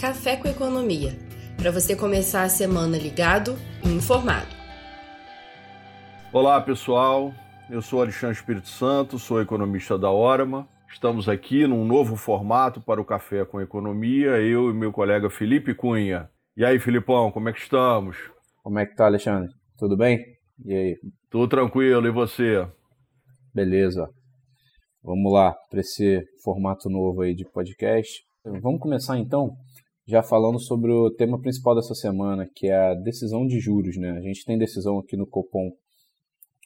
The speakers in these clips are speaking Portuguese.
Café com Economia, para você começar a semana ligado e informado. Olá, pessoal. Eu sou Alexandre Espírito Santo, sou economista da Orama. Estamos aqui num novo formato para o Café com Economia, eu e meu colega Felipe Cunha. E aí, Filipão, como é que estamos? Como é que tá, Alexandre? Tudo bem? E aí? Tudo tranquilo, e você? Beleza. Vamos lá para esse formato novo aí de podcast. Vamos começar então já falando sobre o tema principal dessa semana, que é a decisão de juros. Né? A gente tem decisão aqui no Copom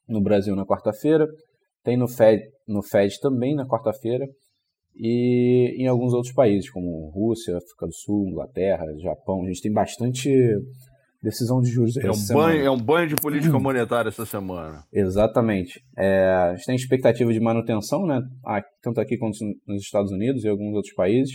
no Brasil na quarta-feira, tem no Fed, no Fed também na quarta-feira, e em alguns outros países, como Rússia, África do Sul, Inglaterra, Japão. A gente tem bastante decisão de juros é um banho É um banho de política monetária essa semana. Exatamente. É, a gente tem expectativa de manutenção, né? tanto aqui quanto nos Estados Unidos e alguns outros países.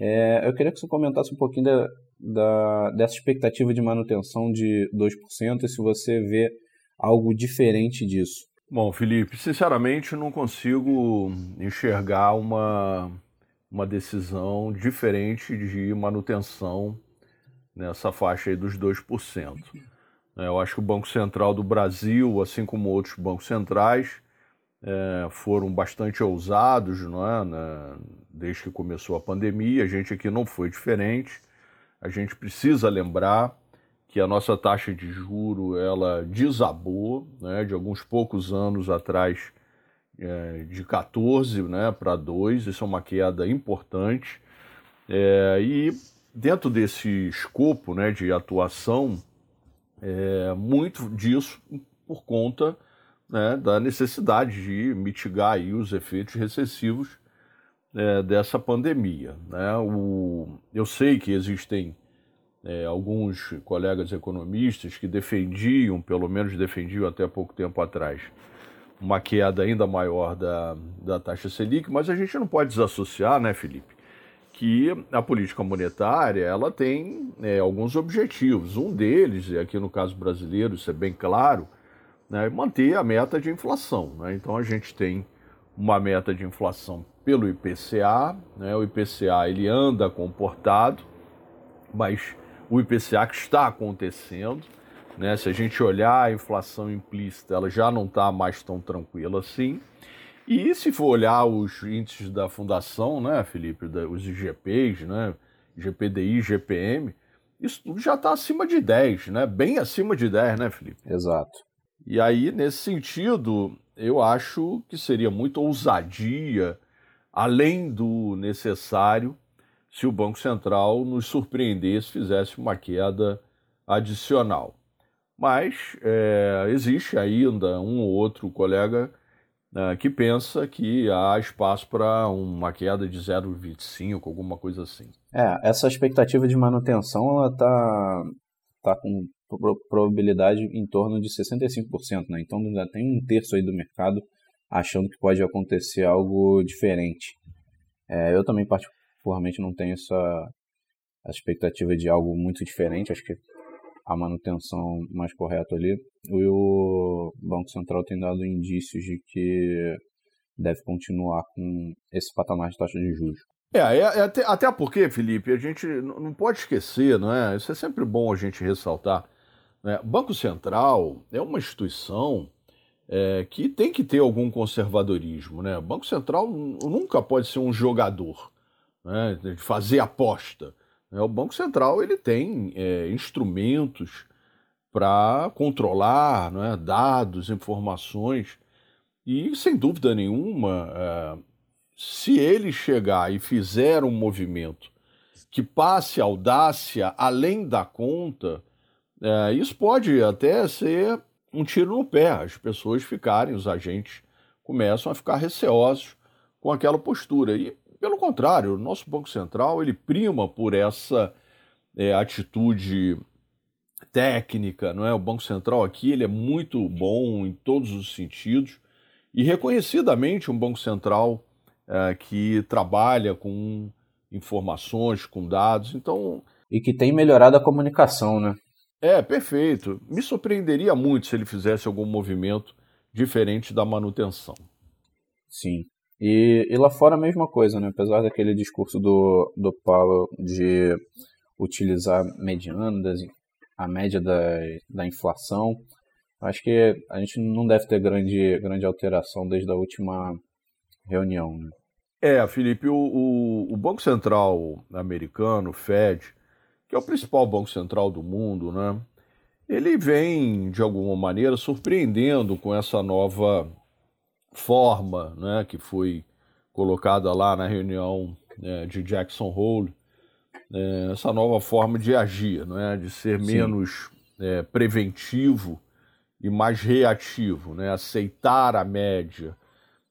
É, eu queria que você comentasse um pouquinho da, da, dessa expectativa de manutenção de 2% e se você vê algo diferente disso. Bom, Felipe, sinceramente não consigo enxergar uma, uma decisão diferente de manutenção nessa faixa aí dos 2%. É, eu acho que o Banco Central do Brasil, assim como outros bancos centrais, é, foram bastante ousados, não é? Né? Desde que começou a pandemia, a gente aqui não foi diferente. A gente precisa lembrar que a nossa taxa de juro ela desabou, né? De alguns poucos anos atrás, é, de 14, né, para 2. Isso é uma queda importante. É, e dentro desse escopo, né, de atuação, é, muito disso por conta né, da necessidade de mitigar aí os efeitos recessivos é, dessa pandemia. Né? O, eu sei que existem é, alguns colegas economistas que defendiam, pelo menos defendiam até pouco tempo atrás, uma queda ainda maior da, da taxa Selic, mas a gente não pode desassociar, né, Felipe, que a política monetária ela tem é, alguns objetivos. Um deles, aqui no caso brasileiro, isso é bem claro, né, manter a meta de inflação. Né? Então a gente tem uma meta de inflação pelo IPCA, né? o IPCA ele anda comportado, mas o IPCA que está acontecendo, né? se a gente olhar a inflação implícita, ela já não está mais tão tranquila assim. E se for olhar os índices da fundação, né, Felipe, os IGPs, né, GPDI, GPM, isso tudo já está acima de 10, né? Bem acima de 10, né, Felipe? Exato. E aí, nesse sentido, eu acho que seria muita ousadia, além do necessário, se o Banco Central nos surpreendesse, fizesse uma queda adicional. Mas é, existe ainda um ou outro colega né, que pensa que há espaço para uma queda de 0,25, alguma coisa assim. É, essa expectativa de manutenção ela está tá com probabilidade em torno de 65%, né? Então já tem um terço aí do mercado achando que pode acontecer algo diferente. É, eu também particularmente não tenho essa, essa expectativa de algo muito diferente. Acho que a manutenção mais correta ali. E o Banco Central tem dado indícios de que deve continuar com esse patamar de taxa de juros. É, é, é até, até porque, Felipe, a gente não pode esquecer, não é? Isso é sempre bom a gente ressaltar né? Banco Central é uma instituição é, que tem que ter algum conservadorismo. Né? Banco Central nunca pode ser um jogador, né? de fazer aposta. Né? O Banco Central ele tem é, instrumentos para controlar né? dados, informações, e sem dúvida nenhuma, é, se ele chegar e fizer um movimento que passe audácia além da conta, é, isso pode até ser um tiro no pé, as pessoas ficarem, os agentes começam a ficar receosos com aquela postura. E, pelo contrário, o nosso Banco Central ele prima por essa é, atitude técnica, não é? O Banco Central aqui ele é muito bom em todos os sentidos e reconhecidamente um Banco Central é, que trabalha com informações, com dados, então e que tem melhorado a comunicação, né? É, perfeito. Me surpreenderia muito se ele fizesse algum movimento diferente da manutenção. Sim. E, e lá fora a mesma coisa, né? Apesar daquele discurso do, do Powell de utilizar medianas, a média da, da inflação, acho que a gente não deve ter grande, grande alteração desde a última reunião. Né? É, Felipe, o, o, o, Banco Central americano, o Fed, que é o principal banco central do mundo, né? Ele vem, de alguma maneira, surpreendendo com essa nova forma né, que foi colocada lá na reunião né, de Jackson Hole, né, essa nova forma de agir, né, de ser Sim. menos é, preventivo e mais reativo, né, aceitar a média.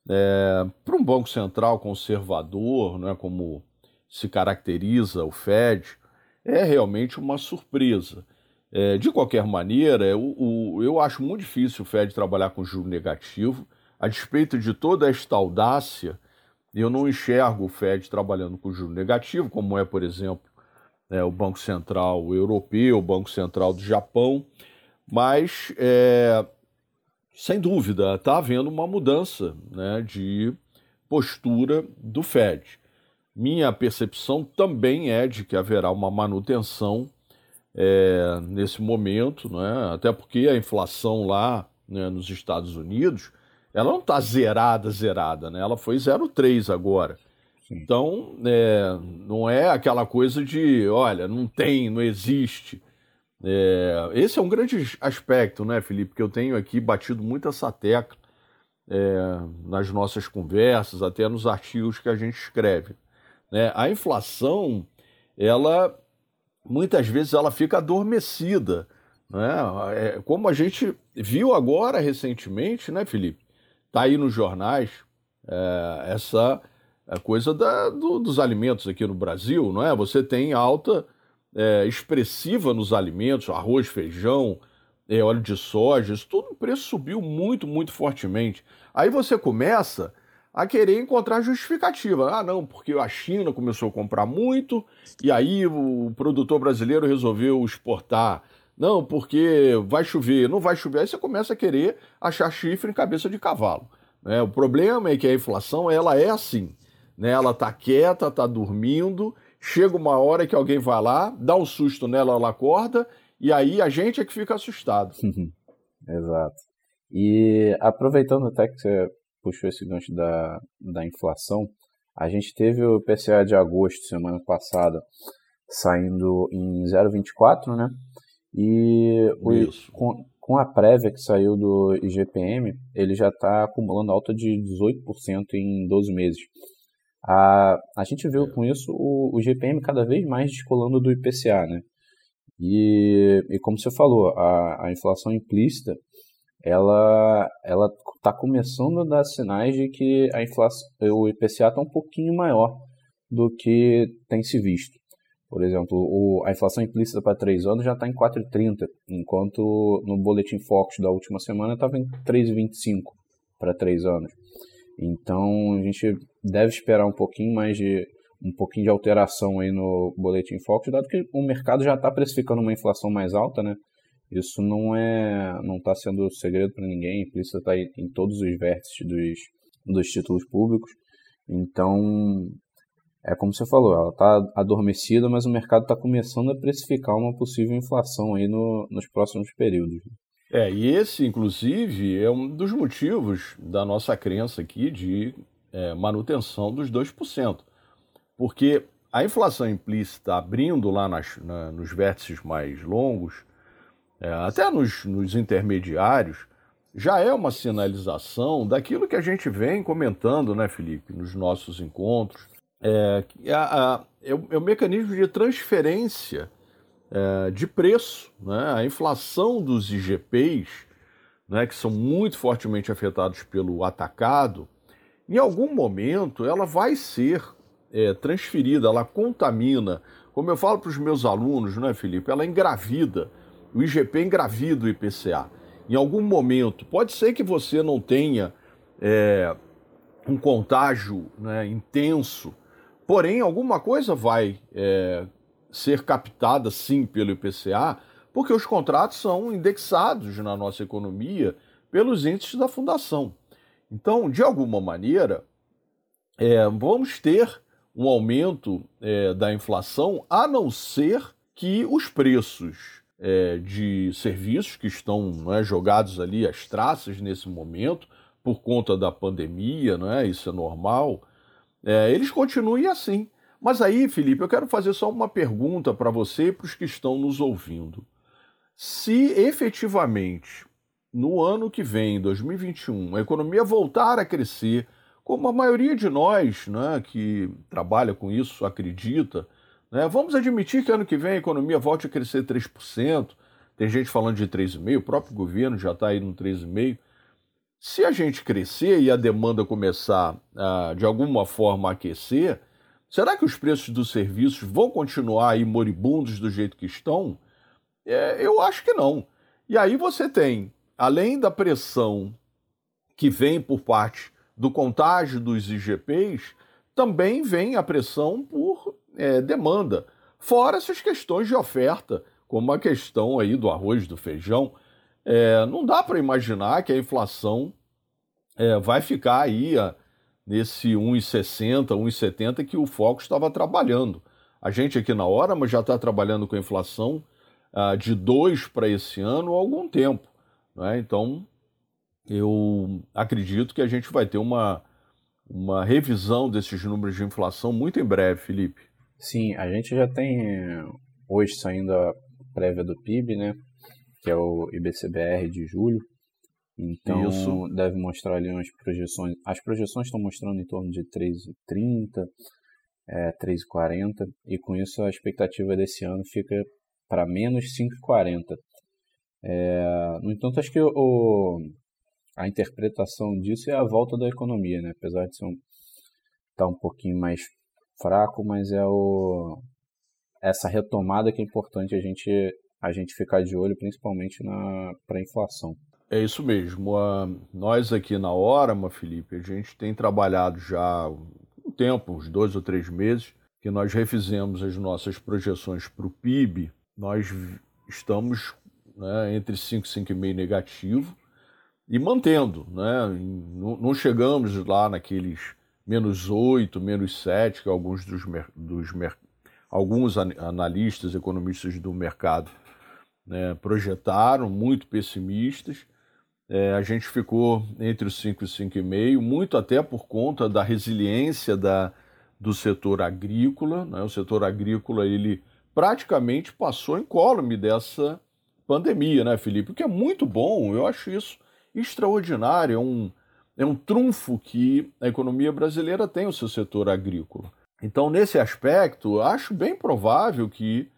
É, Para um Banco Central conservador, né, como se caracteriza o Fed, é realmente uma surpresa. É, de qualquer maneira, eu, eu acho muito difícil o Fed trabalhar com juro negativo a despeito de toda esta audácia, eu não enxergo o Fed trabalhando com juro negativo, como é, por exemplo, é, o Banco Central Europeu, o Banco Central do Japão, mas, é, sem dúvida, está havendo uma mudança né, de postura do Fed. Minha percepção também é de que haverá uma manutenção é, nesse momento, né, até porque a inflação lá né, nos Estados Unidos ela não está zerada, zerada, né? Ela foi 0,3 agora. Sim. Então, é, não é aquela coisa de, olha, não tem, não existe. É, esse é um grande aspecto, né, Felipe, que eu tenho aqui batido muito essa tecla é, nas nossas conversas, até nos artigos que a gente escreve. Né? A inflação, ela muitas vezes ela fica adormecida, né? É, como a gente viu agora recentemente, né, Felipe? Está aí nos jornais é, essa coisa da, do, dos alimentos aqui no Brasil, não é? Você tem alta é, expressiva nos alimentos, arroz, feijão, é, óleo de soja, isso tudo o preço subiu muito, muito fortemente. Aí você começa a querer encontrar justificativa. Ah, não, porque a China começou a comprar muito e aí o produtor brasileiro resolveu exportar não, porque vai chover, não vai chover. Aí você começa a querer achar chifre em cabeça de cavalo. Né? O problema é que a inflação ela é assim. Né? Ela está quieta, está dormindo, chega uma hora que alguém vai lá, dá um susto nela, ela acorda, e aí a gente é que fica assustado. Exato. E aproveitando até que você puxou esse gancho da, da inflação, a gente teve o PCA de agosto, semana passada, saindo em 0,24, né? E o, com, com a prévia que saiu do IGPM, ele já está acumulando alta de 18% em 12 meses. A, a gente viu com isso o, o IGPM cada vez mais descolando do IPCA, né? E, e como você falou, a, a inflação implícita, ela ela está começando a dar sinais de que a inflação, o IPCA está um pouquinho maior do que tem se visto. Por exemplo, o, a inflação implícita para 3 anos já está em 4,30, enquanto no boletim Focus da última semana estava em 3,25 para 3 anos. Então a gente deve esperar um pouquinho mais de um pouquinho de alteração aí no boletim Focus, dado que o mercado já está precificando uma inflação mais alta, né? Isso não é, não está sendo segredo para ninguém. Implícita está em todos os vértices dos, dos títulos públicos. Então é como você falou, ela está adormecida, mas o mercado está começando a precificar uma possível inflação aí no, nos próximos períodos. É, e esse, inclusive, é um dos motivos da nossa crença aqui de é, manutenção dos 2%. Porque a inflação implícita abrindo lá nas, na, nos vértices mais longos, é, até nos, nos intermediários, já é uma sinalização daquilo que a gente vem comentando, né, Felipe, nos nossos encontros, é, é, o, é, o, mecanismo de transferência é, de preço. Né? A inflação dos IGPs, né, que são muito fortemente afetados pelo atacado, em algum momento ela vai ser é, transferida, ela contamina. Como eu falo para os meus alunos, né, Felipe? Ela engravida. O IGP engravida o IPCA. Em algum momento, pode ser que você não tenha é, um contágio né, intenso Porém, alguma coisa vai é, ser captada sim pelo IPCA, porque os contratos são indexados na nossa economia pelos índices da fundação. Então, de alguma maneira, é, vamos ter um aumento é, da inflação, a não ser que os preços é, de serviços que estão é, jogados ali às traças nesse momento, por conta da pandemia, é? isso é normal, é, eles continuem assim. Mas aí, Felipe, eu quero fazer só uma pergunta para você e para os que estão nos ouvindo. Se efetivamente no ano que vem, 2021, a economia voltar a crescer, como a maioria de nós né, que trabalha com isso acredita, né, vamos admitir que ano que vem a economia volte a crescer 3%, tem gente falando de 3,5%, o próprio governo já está aí no 3,5%. Se a gente crescer e a demanda começar de alguma forma a aquecer, será que os preços dos serviços vão continuar aí moribundos do jeito que estão? É, eu acho que não. E aí você tem, além da pressão que vem por parte do contágio dos IGPs, também vem a pressão por é, demanda. Fora essas questões de oferta, como a questão aí do arroz, do feijão. É, não dá para imaginar que a inflação é, vai ficar aí a, nesse 1,60, 1,70 que o Foco estava trabalhando. A gente aqui na hora, mas já está trabalhando com a inflação uh, de 2 para esse ano há algum tempo. Né? Então, eu acredito que a gente vai ter uma, uma revisão desses números de inflação muito em breve, Felipe. Sim, a gente já tem hoje saindo a prévia do PIB, né? Que é o IBCBR de julho. Então Isso. deve mostrar ali umas projeções. As projeções estão mostrando em torno de 3,30, é, 3,40, e com isso a expectativa desse ano fica para menos 5,40. É, no entanto, acho que o, a interpretação disso é a volta da economia, né? apesar de ser um, tá um pouquinho mais fraco, mas é o, essa retomada que é importante a gente, a gente ficar de olho, principalmente para a inflação. É isso mesmo. Uh, nós aqui na Orama, Felipe, a gente tem trabalhado já um tempo, uns dois ou três meses, que nós refizemos as nossas projeções para o PIB nós estamos né, entre 5 e 5,5 negativo e mantendo, né? Não chegamos lá naqueles menos 8, menos 7 que alguns dos, dos alguns analistas, economistas do mercado né, projetaram, muito pessimistas. É, a gente ficou entre os 5 e 5,5, muito até por conta da resiliência da, do setor agrícola. Né? O setor agrícola ele praticamente passou incólume dessa pandemia, né, Felipe? O que é muito bom, eu acho isso extraordinário, é um, é um trunfo que a economia brasileira tem o seu setor agrícola. Então, nesse aspecto, acho bem provável que,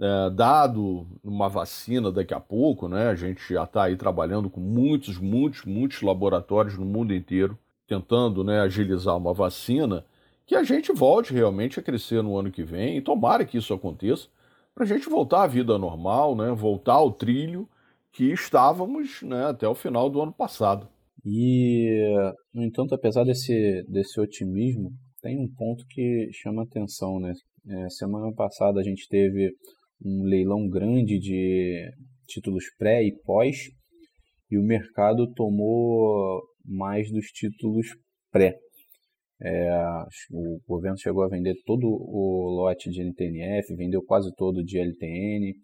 é, dado uma vacina daqui a pouco, né, a gente já está aí trabalhando com muitos, muitos, muitos laboratórios no mundo inteiro, tentando né, agilizar uma vacina, que a gente volte realmente a crescer no ano que vem, e tomara que isso aconteça, para a gente voltar à vida normal, né? voltar ao trilho que estávamos né, até o final do ano passado. E, no entanto, apesar desse, desse otimismo, tem um ponto que chama atenção. Né? É, semana passada a gente teve um leilão grande de títulos pré e pós, e o mercado tomou mais dos títulos pré. É, o governo chegou a vender todo o lote de NTNF, vendeu quase todo de LTN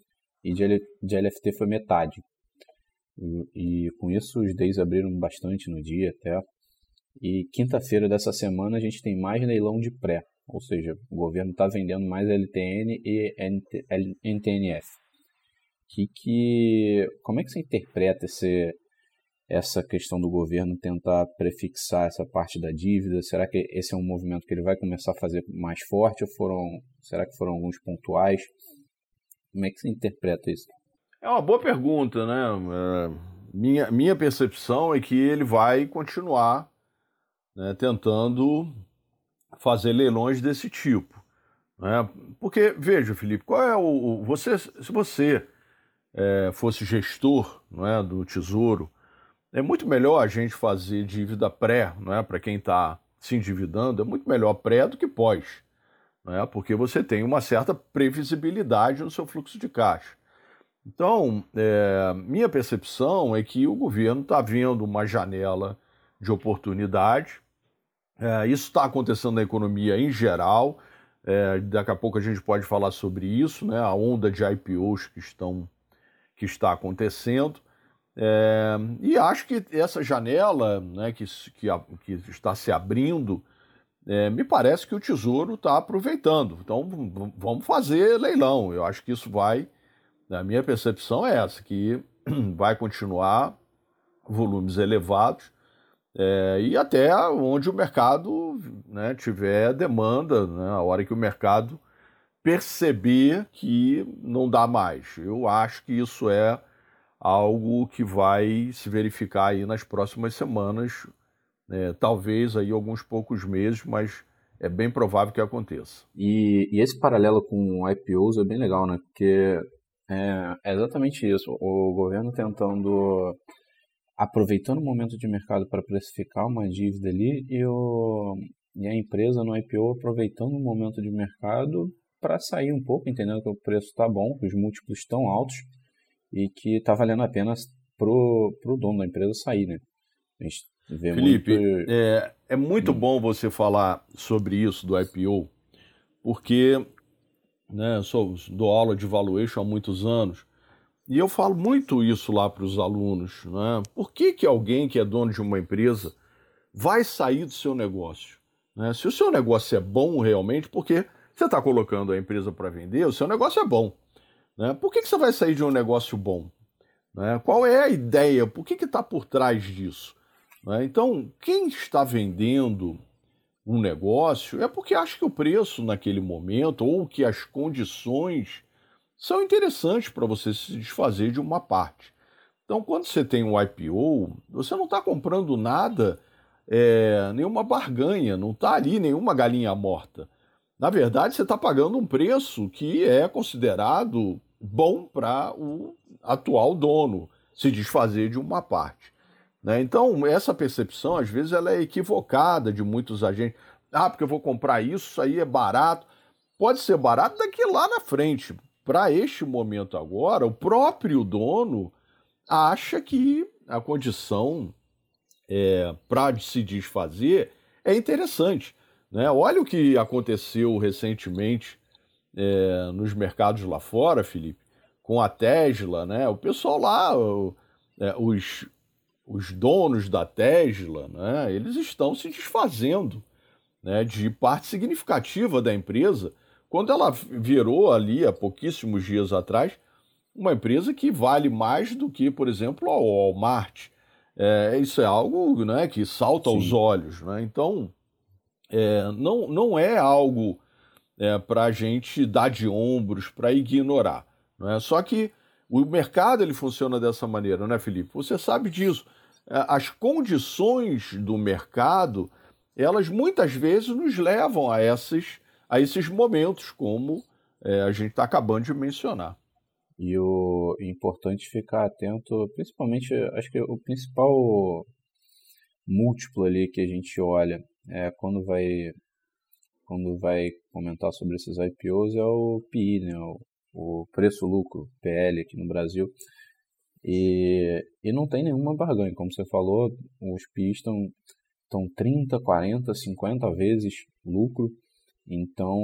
e de, L, de LFT foi metade. E, com isso os DEIs abriram bastante no dia até. E quinta-feira dessa semana a gente tem mais leilão de pré, ou seja, o governo está vendendo mais LTN e NT, NTNF. Que, que, como é que você interpreta esse, essa questão do governo tentar prefixar essa parte da dívida? Será que esse é um movimento que ele vai começar a fazer mais forte ou foram, será que foram alguns pontuais? Como é que você interpreta isso? É uma boa pergunta, né? É, minha, minha percepção é que ele vai continuar né, tentando fazer leilões desse tipo. Né? Porque, veja, Felipe, qual é o. Você, se você é, fosse gestor não é, do Tesouro, é muito melhor a gente fazer dívida pré, não é? Para quem está se endividando, é muito melhor pré do que pós, não é? Porque você tem uma certa previsibilidade no seu fluxo de caixa. Então, é, minha percepção é que o governo está vendo uma janela de oportunidade É, isso está acontecendo na economia em geral. É, daqui a pouco a gente pode falar sobre isso, né? A onda de IPOs que estão que está acontecendo. É, e acho que essa janela né, que, que, que está se abrindo, é, me parece que o Tesouro está aproveitando. Então vamos fazer leilão. Eu acho que isso vai, a minha percepção é essa, que vai continuar volumes elevados é, e até onde o mercado né, tiver demanda, né, a hora que o mercado perceber que não dá mais. Eu acho que isso é algo que vai se verificar aí nas próximas semanas, né, talvez aí alguns poucos meses, mas é bem provável que aconteça. E, e esse paralelo com IPOs é bem legal, né? Porque é, é exatamente isso. O governo tentando aproveitando o momento de mercado para precificar uma dívida ali e, o, e a empresa no IPO aproveitando o momento de mercado para sair um pouco, entendendo que o preço está bom, que os múltiplos estão altos e que está valendo a pena pro, pro dono da empresa sair, né? A gente vê Felipe, muito... é, é muito bom você falar sobre isso do IPO, porque né, sou, dou aula de valuation há muitos anos e eu falo muito isso lá para os alunos. Né? Por que, que alguém que é dono de uma empresa vai sair do seu negócio? Né? Se o seu negócio é bom realmente, porque você está colocando a empresa para vender, o seu negócio é bom. Né? Por que, que você vai sair de um negócio bom? Né? Qual é a ideia? Por que está por trás disso? Né? Então, quem está vendendo um negócio é porque acha que o preço naquele momento ou que as condições são interessantes para você se desfazer de uma parte. Então, quando você tem um IPO, você não está comprando nada, é, nenhuma barganha, não está ali nenhuma galinha morta. Na verdade, você está pagando um preço que é considerado bom para o atual dono se desfazer de uma parte. Né? Então, essa percepção, às vezes, ela é equivocada de muitos agentes. Ah, porque eu vou comprar isso, isso aí é barato. Pode ser barato daqui lá na frente para este momento agora, o próprio dono acha que a condição é, para se desfazer é interessante. Né? Olha o que aconteceu recentemente é, nos mercados lá fora, Felipe, com a Tesla, né? O pessoal lá, o, é, os, os donos da Tesla, né? Eles estão se desfazendo né, de parte significativa da empresa quando ela virou ali há pouquíssimos dias atrás uma empresa que vale mais do que, por exemplo, a Walmart. É, isso é algo né, que salta Sim. aos olhos. Né? Então, é, não, não é algo é, para a gente dar de ombros, para ignorar. Não é? Só que o mercado ele funciona dessa maneira, né, Felipe? Você sabe disso. É, as condições do mercado, elas muitas vezes nos levam a essas a esses momentos, como é, a gente está acabando de mencionar. E o importante ficar atento, principalmente, acho que o principal múltiplo ali que a gente olha é quando vai quando vai comentar sobre esses IPOs é o PI, né? o, o preço-lucro, PL aqui no Brasil. E, e não tem nenhuma barganha, como você falou, os PIs estão, estão 30, 40, 50 vezes lucro então,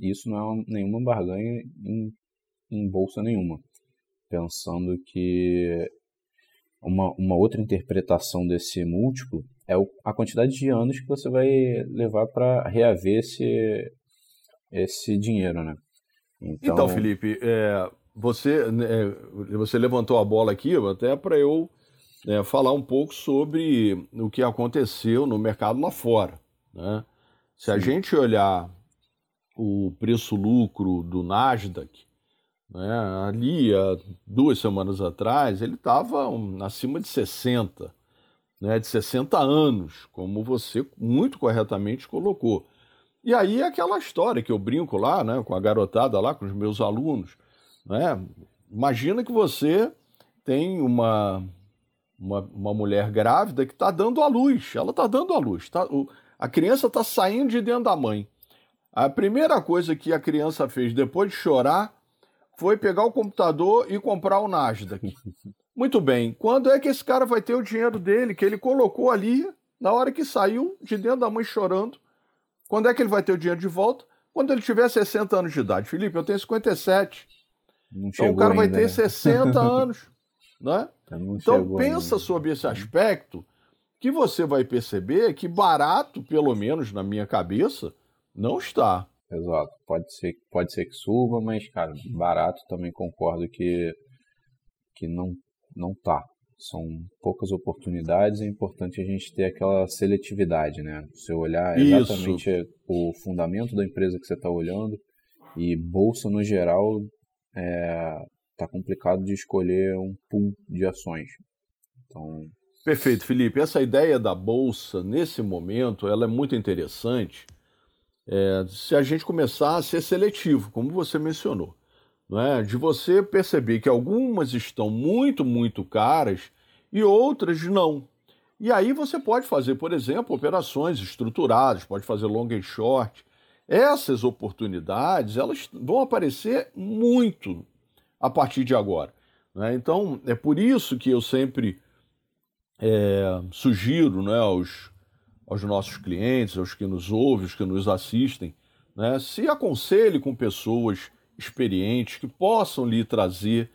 isso não é nenhuma barganha em, em bolsa nenhuma. Pensando que uma, uma outra interpretação desse múltiplo é o, a quantidade de anos que você vai levar para reaver esse, esse dinheiro, né? Então, então Felipe, é, você, né, você levantou a bola aqui até para eu é, falar um pouco sobre o que aconteceu no mercado lá fora, né? Se a gente olhar o preço-lucro do Nasdaq, né, ali há duas semanas atrás, ele estava acima de 60, né, de 60 anos, como você muito corretamente colocou. E aí é aquela história que eu brinco lá, né, com a garotada lá, com os meus alunos, né? Imagina que você tem uma, uma, uma mulher grávida que está dando à luz, ela está dando à luz, tá, o, a criança está saindo de dentro da mãe. A primeira coisa que a criança fez depois de chorar foi pegar o computador e comprar o Nasdaq. Muito bem, quando é que esse cara vai ter o dinheiro dele, que ele colocou ali Na hora que saiu de dentro da mãe chorando, quando é que ele vai ter o dinheiro de volta? Quando ele tiver 60 anos de idade. Felipe, eu tenho 57. Não então o cara vai ter né? 60 anos. Né? Então pensa ainda. sobre esse aspecto que você vai perceber que barato, pelo menos na minha cabeça, não está. Exato. Pode ser, pode ser que suba, mas, cara, barato também concordo que, que não, não tá. São poucas oportunidades, é importante a gente ter aquela seletividade, né? Você olhar exatamente Isso. o fundamento da empresa que você está olhando e bolsa no geral é, tá complicado de escolher um pool de ações. Então, Perfeito, Felipe. Essa ideia da bolsa nesse momento, ela é muito interessante. É, se a gente começar a ser seletivo, como você mencionou, não é? De você perceber que algumas estão muito, muito caras e outras não. E aí você pode fazer, por exemplo, operações estruturadas, pode fazer long and short. Essas oportunidades, elas vão aparecer muito a partir de agora. Né? Então, é por isso que eu sempre é, sugiro né, aos, aos nossos clientes, aos que nos ouvem, aos que nos assistem, né, se aconselhe com pessoas experientes que possam lhe trazer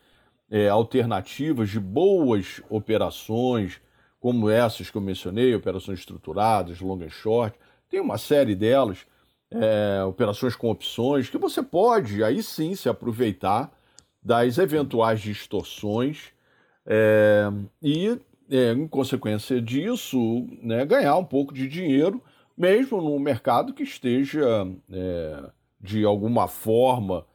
é, alternativas de boas operações, como essas que eu mencionei, operações estruturadas, long and short, tem uma série delas, é, operações com opções, que você pode aí sim se aproveitar das eventuais distorções é, e é, em consequência disso, né, ganhar um pouco de dinheiro, mesmo no mercado que esteja é, de alguma forma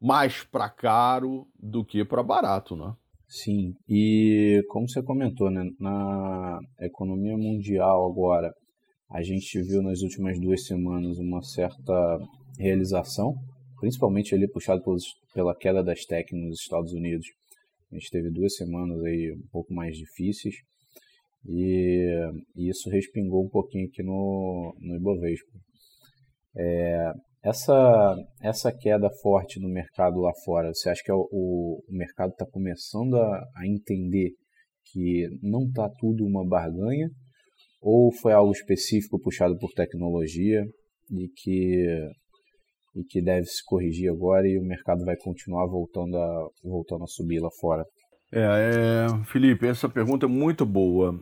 mais para caro do que para barato, né? Sim, e como você comentou, né, na economia mundial agora, a gente viu nas últimas duas semanas uma certa realização, principalmente ali puxado pelos, pela queda das tech nos Estados Unidos. A gente teve duas semanas aí um pouco mais difíceis e, e isso respingou um pouquinho aqui no, no Ibovespa. É, essa, essa queda forte no mercado lá fora, você acha que é o, o mercado está começando a, a entender que não está tudo uma barganha? Ou foi algo específico puxado por tecnologia e que e que deve se corrigir agora e o mercado vai continuar voltando a, voltando a subir lá fora? É, é, Felipe, essa pergunta é muito boa.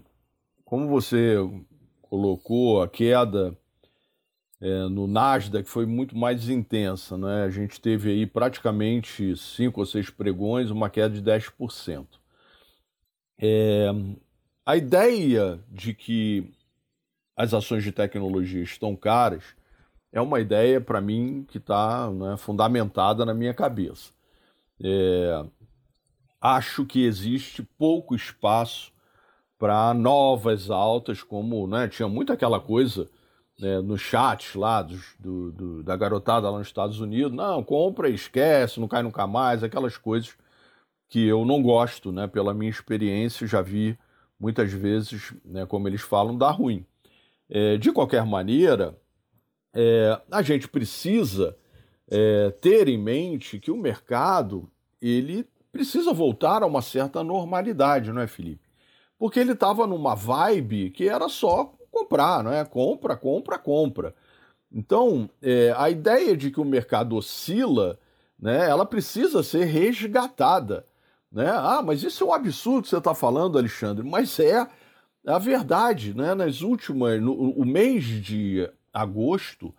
Como você colocou, a queda é, no Nasdaq foi muito mais intensa. Né? A gente teve aí praticamente cinco ou seis pregões, uma queda de 10%. É, a ideia de que as ações de tecnologia estão caras é uma ideia, para mim, que está né, fundamentada na minha cabeça. É, acho que existe pouco espaço para novas altas, como né, tinha muito aquela coisa né, no chat lá dos, do, do, da garotada lá nos Estados Unidos, não, compra e esquece, não cai nunca mais, aquelas coisas que eu não gosto, né, pela minha experiência, já vi muitas vezes, né, como eles falam, dar ruim. É, de qualquer maneira, é, a gente precisa é, ter em mente que o mercado ele precisa voltar a uma certa normalidade, não é, Felipe? Porque ele estava numa vibe que era só comprar, não é? Compra, compra, compra. Então, é, a ideia de que o mercado oscila, né, ela precisa ser resgatada. Né? Ah, mas isso é um absurdo que você está falando, Alexandre. Mas é a verdade, né? Nas últimas, no, o mês de agosto,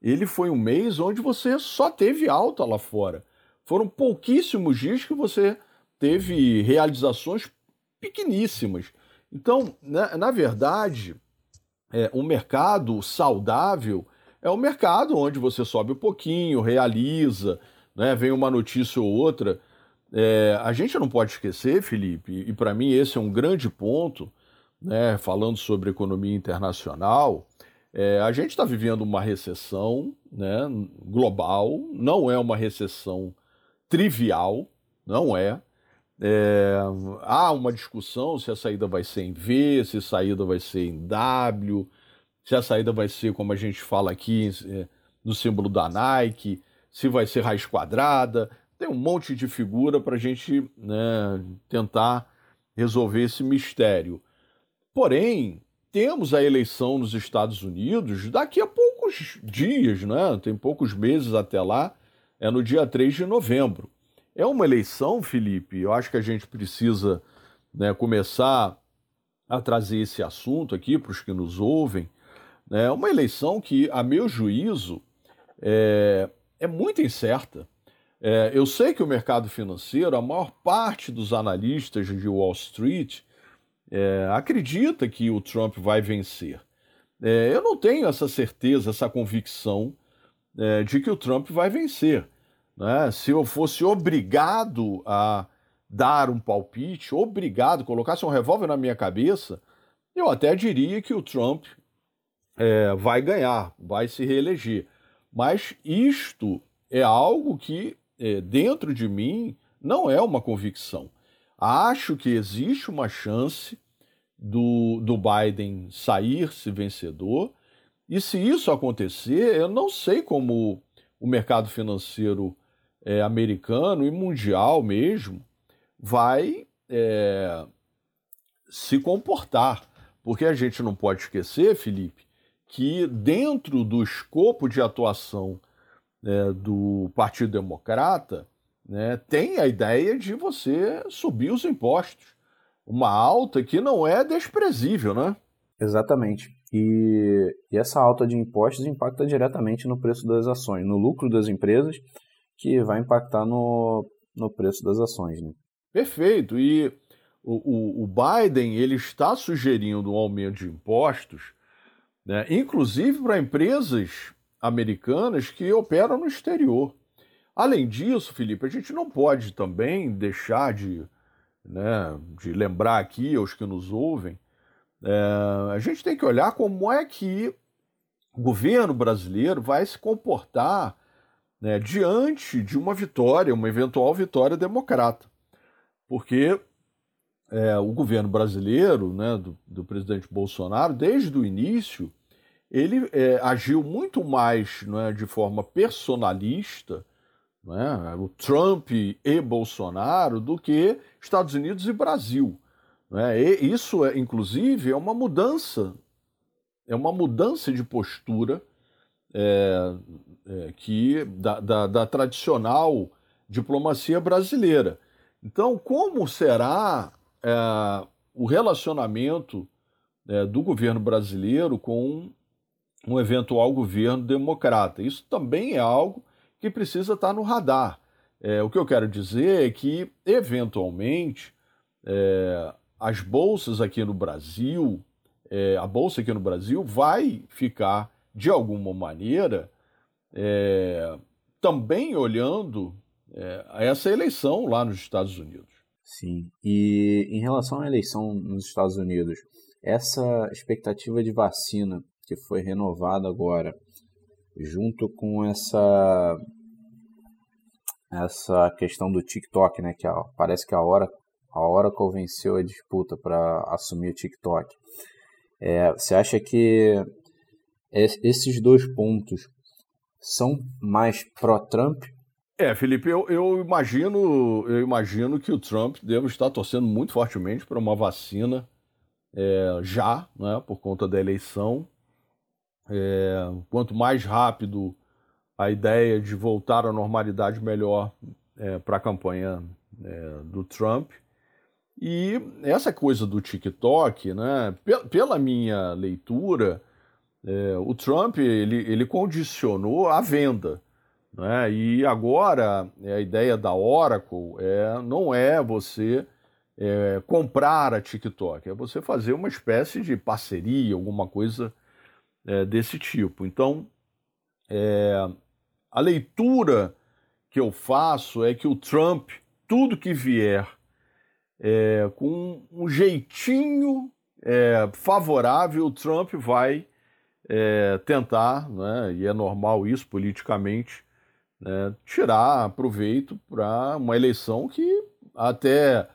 ele foi um mês onde você só teve alta lá fora. Foram pouquíssimos dias que você teve realizações pequeníssimas. Então, na, né, na verdade, é, um mercado saudável é um mercado onde você sobe um pouquinho, realiza, né, vem uma notícia ou outra. É, a gente não pode esquecer, Felipe, e para mim esse é um grande ponto, né, falando sobre economia internacional, é, a gente está vivendo uma recessão né, global, não é uma recessão trivial, não é. é. Há uma discussão se a saída vai ser em V, se a saída vai ser em W, se a saída vai ser, como a gente fala aqui, é, no símbolo da Nike, se vai ser raiz quadrada. Tem um monte de figura para a gente né, tentar resolver esse mistério. Porém, temos a eleição nos Estados Unidos daqui a poucos dias, né? tem poucos meses até lá, é no dia 3 de novembro. É uma eleição, Felipe, eu acho que a gente precisa né, começar a trazer esse assunto aqui para os que nos ouvem. É né? uma eleição que, a meu juízo, é, é muito incerta. É, eu sei que o mercado financeiro, a maior parte dos analistas de Wall Street, é, acredita que o Trump vai vencer. É, eu não tenho essa certeza, essa convicção é, de que o Trump vai vencer. Né? Se eu fosse obrigado a dar um palpite, obrigado, colocasse um revólver na minha cabeça, eu até diria que o Trump é, vai ganhar, vai se reeleger. Mas isto é algo que, é, dentro de mim, não é uma convicção. Acho que existe uma chance do, do Biden sair-se vencedor, e se isso acontecer, eu não sei como o mercado financeiro é, americano e mundial mesmo vai é, se comportar. Porque a gente não pode esquecer, Felipe, que dentro do escopo de atuação é, do Partido Democrata, né, tem a ideia de você subir os impostos. Uma alta que não é desprezível, né? Exatamente. E, e, essa alta de impostos impacta diretamente no preço das ações, no lucro das empresas, que vai impactar no, no preço das ações. Né? Perfeito. E o, o, o Biden ele está sugerindo um aumento de impostos, né, inclusive para empresas americanas que operam no exterior. Além disso, Felipe, a gente não pode também deixar de, né, de lembrar aqui aos que nos ouvem, é, a gente tem que olhar como é que o governo brasileiro vai se comportar né, diante de uma vitória, uma eventual vitória democrata. Porque é, o governo brasileiro, né, do, do, presidente Bolsonaro, desde o início, ele é, agiu muito mais né, de forma personalista, né, o Trump e Bolsonaro, do que Estados Unidos e Brasil. Né? E isso, é, inclusive, é uma mudança, é uma mudança de postura é, é, que da, da, da tradicional diplomacia brasileira. Então, como será é, o relacionamento é, do governo brasileiro com um eventual governo democrata? Isso também é algo que precisa estar no radar. É, o que eu quero dizer é que, eventualmente, é, as bolsas aqui no Brasil, é, a bolsa aqui no Brasil vai ficar, de alguma maneira, é, também olhando é, a essa eleição lá nos Estados Unidos. Sim, e em relação à eleição nos Estados Unidos, essa expectativa de vacina que foi renovada agora, junto com essa essa questão do TikTok, né, que a, parece que a hora a Oracle venceu a disputa para assumir o TikTok. É, você acha que esses dois pontos são mais pró-Trump? É, Felipe, eu, eu, imagino, eu imagino que o Trump deve estar torcendo muito fortemente para uma vacina é, já, né, por conta da eleição. É, quanto mais rápido a ideia de voltar à normalidade, melhor é, para a campanha é, do Trump. E essa coisa do TikTok, né, pela minha leitura, é, o Trump ele, ele condicionou a venda. Né? E agora é, a ideia da Oracle é, não é você é, comprar a TikTok, é você fazer uma espécie de parceria, alguma coisa é, desse tipo. Então, é, a leitura que eu faço é que o Trump, tudo que vier é, com um jeitinho é, favorável, o Trump vai é, tentar, né, e é normal isso politicamente, né, tirar proveito para uma eleição que até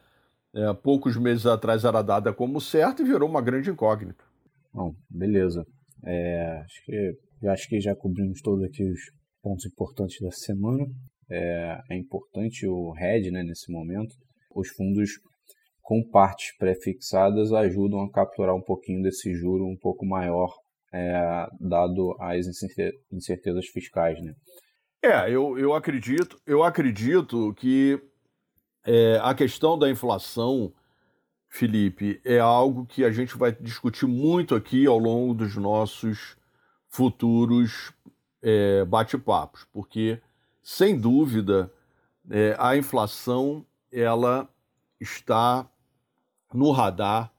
é, poucos meses atrás era dada como certa e virou uma grande incógnita. Bom, beleza. É, acho, que, acho que já cobrimos todos aqui os pontos importantes da semana. É, é importante o RED né, nesse momento. Os fundos com partes pré-fixadas ajudam a capturar um pouquinho desse juro um pouco maior, é, dado as incertezas fiscais, né? É, eu, eu acredito, eu acredito que é, a questão da inflação, Felipe, é algo que a gente vai discutir muito aqui ao longo dos nossos futuros é, bate-papos, porque sem dúvida é, a inflação ela está no radar,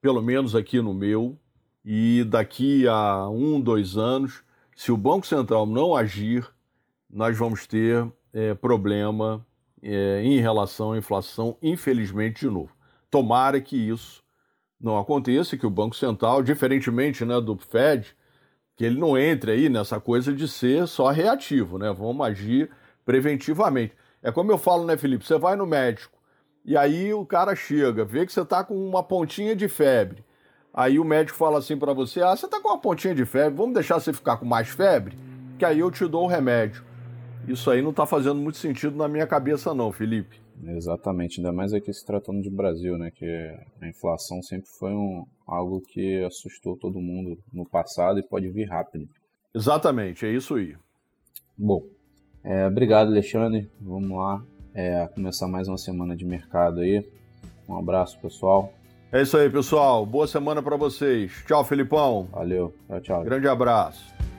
pelo menos aqui no meu, e daqui a um, dois anos, se o Banco Central não agir, nós vamos ter é, problema é, em relação à inflação, infelizmente, de novo. Tomara que isso não aconteça, que o Banco Central, diferentemente né, do Fed, que ele não entre aí nessa coisa de ser só reativo, né? Vamos agir preventivamente. É como eu falo, né, Felipe? Você vai no médico e aí o cara chega, vê que você tá com uma pontinha de febre. Aí o médico fala assim para você: "Ah, você tá com uma pontinha de febre, vamos deixar você ficar com mais febre, que aí eu te dou o remédio". Isso aí não tá fazendo muito sentido na minha cabeça não, Felipe. Exatamente, ainda mais aqui se tratando de Brasil, né, que a inflação sempre foi um, algo que assustou todo mundo no passado e pode vir rápido. Exatamente, é isso aí. Bom, é, obrigado, Alexandre. Vamos lá é, começar mais uma semana de mercado aí. Um abraço, pessoal. É isso aí, pessoal. Boa semana para vocês. Tchau, Felipão. Valeu. Tchau, tchau. Grande abraço.